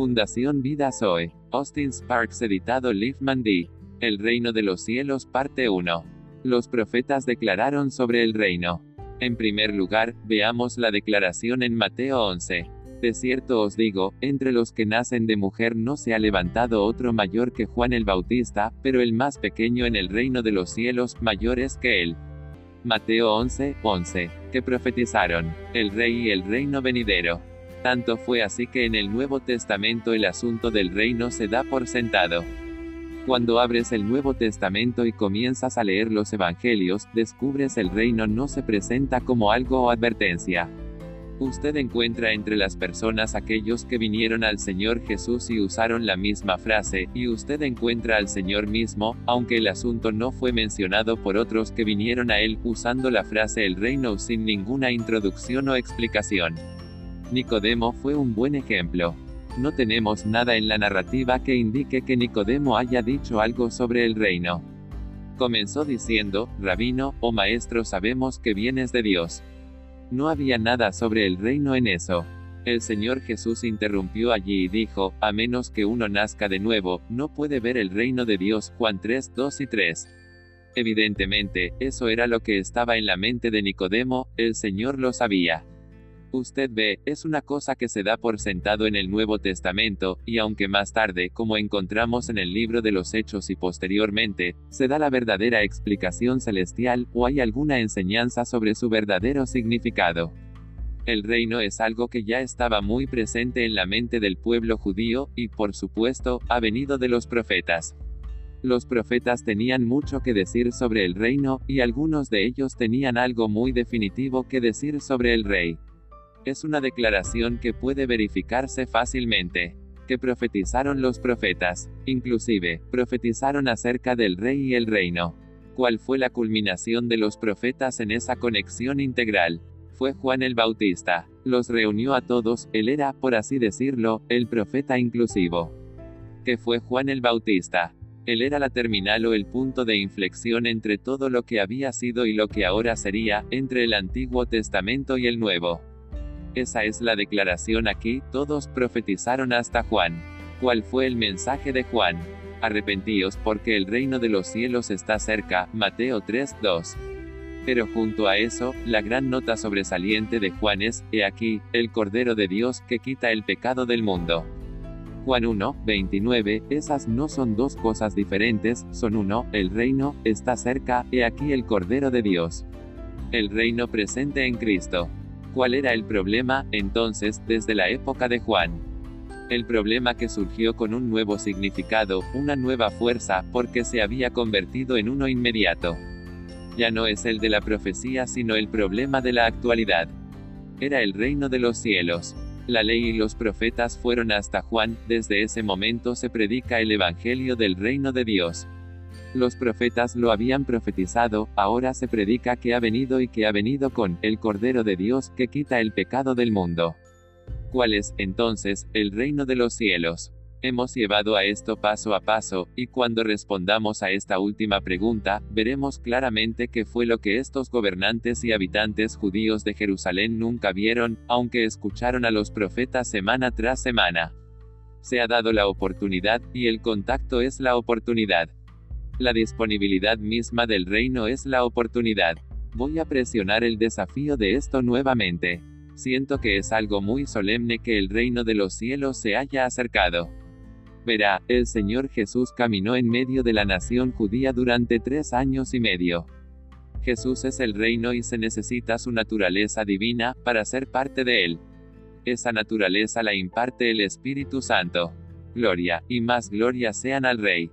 Fundación Vida Zoe. Austin Sparks editado Liefman D. El reino de los cielos parte 1. Los profetas declararon sobre el reino. En primer lugar, veamos la declaración en Mateo 11. De cierto os digo, entre los que nacen de mujer no se ha levantado otro mayor que Juan el Bautista, pero el más pequeño en el reino de los cielos, mayor es que él. Mateo 11, 11. Que profetizaron, el rey y el reino venidero. Tanto fue así que en el Nuevo Testamento el asunto del reino se da por sentado. Cuando abres el Nuevo Testamento y comienzas a leer los Evangelios, descubres el reino no se presenta como algo o advertencia. Usted encuentra entre las personas aquellos que vinieron al Señor Jesús y usaron la misma frase, y usted encuentra al Señor mismo, aunque el asunto no fue mencionado por otros que vinieron a Él, usando la frase el reino sin ninguna introducción o explicación. Nicodemo fue un buen ejemplo. No tenemos nada en la narrativa que indique que Nicodemo haya dicho algo sobre el reino. Comenzó diciendo, Rabino, o Maestro sabemos que vienes de Dios. No había nada sobre el reino en eso. El Señor Jesús interrumpió allí y dijo, a menos que uno nazca de nuevo, no puede ver el reino de Dios. Juan 3, 2 y 3. Evidentemente, eso era lo que estaba en la mente de Nicodemo, el Señor lo sabía. Usted ve, es una cosa que se da por sentado en el Nuevo Testamento, y aunque más tarde, como encontramos en el libro de los Hechos y posteriormente, se da la verdadera explicación celestial, o hay alguna enseñanza sobre su verdadero significado. El reino es algo que ya estaba muy presente en la mente del pueblo judío, y por supuesto, ha venido de los profetas. Los profetas tenían mucho que decir sobre el reino, y algunos de ellos tenían algo muy definitivo que decir sobre el rey. Es una declaración que puede verificarse fácilmente. Que profetizaron los profetas. Inclusive, profetizaron acerca del rey y el reino. ¿Cuál fue la culminación de los profetas en esa conexión integral? Fue Juan el Bautista. Los reunió a todos, él era, por así decirlo, el profeta inclusivo. ¿Qué fue Juan el Bautista? Él era la terminal o el punto de inflexión entre todo lo que había sido y lo que ahora sería, entre el Antiguo Testamento y el Nuevo. Esa es la declaración aquí, todos profetizaron hasta Juan. ¿Cuál fue el mensaje de Juan? Arrepentíos porque el reino de los cielos está cerca, Mateo 3, 2. Pero junto a eso, la gran nota sobresaliente de Juan es, he aquí, el Cordero de Dios que quita el pecado del mundo. Juan 1, 29, esas no son dos cosas diferentes, son uno, el reino, está cerca, he aquí el Cordero de Dios. El reino presente en Cristo. ¿Cuál era el problema, entonces, desde la época de Juan? El problema que surgió con un nuevo significado, una nueva fuerza, porque se había convertido en uno inmediato. Ya no es el de la profecía sino el problema de la actualidad. Era el reino de los cielos. La ley y los profetas fueron hasta Juan, desde ese momento se predica el Evangelio del reino de Dios. Los profetas lo habían profetizado, ahora se predica que ha venido y que ha venido con el Cordero de Dios que quita el pecado del mundo. ¿Cuál es, entonces, el reino de los cielos? Hemos llevado a esto paso a paso, y cuando respondamos a esta última pregunta, veremos claramente qué fue lo que estos gobernantes y habitantes judíos de Jerusalén nunca vieron, aunque escucharon a los profetas semana tras semana. Se ha dado la oportunidad, y el contacto es la oportunidad. La disponibilidad misma del reino es la oportunidad. Voy a presionar el desafío de esto nuevamente. Siento que es algo muy solemne que el reino de los cielos se haya acercado. Verá, el Señor Jesús caminó en medio de la nación judía durante tres años y medio. Jesús es el reino y se necesita su naturaleza divina, para ser parte de él. Esa naturaleza la imparte el Espíritu Santo. Gloria, y más gloria sean al Rey.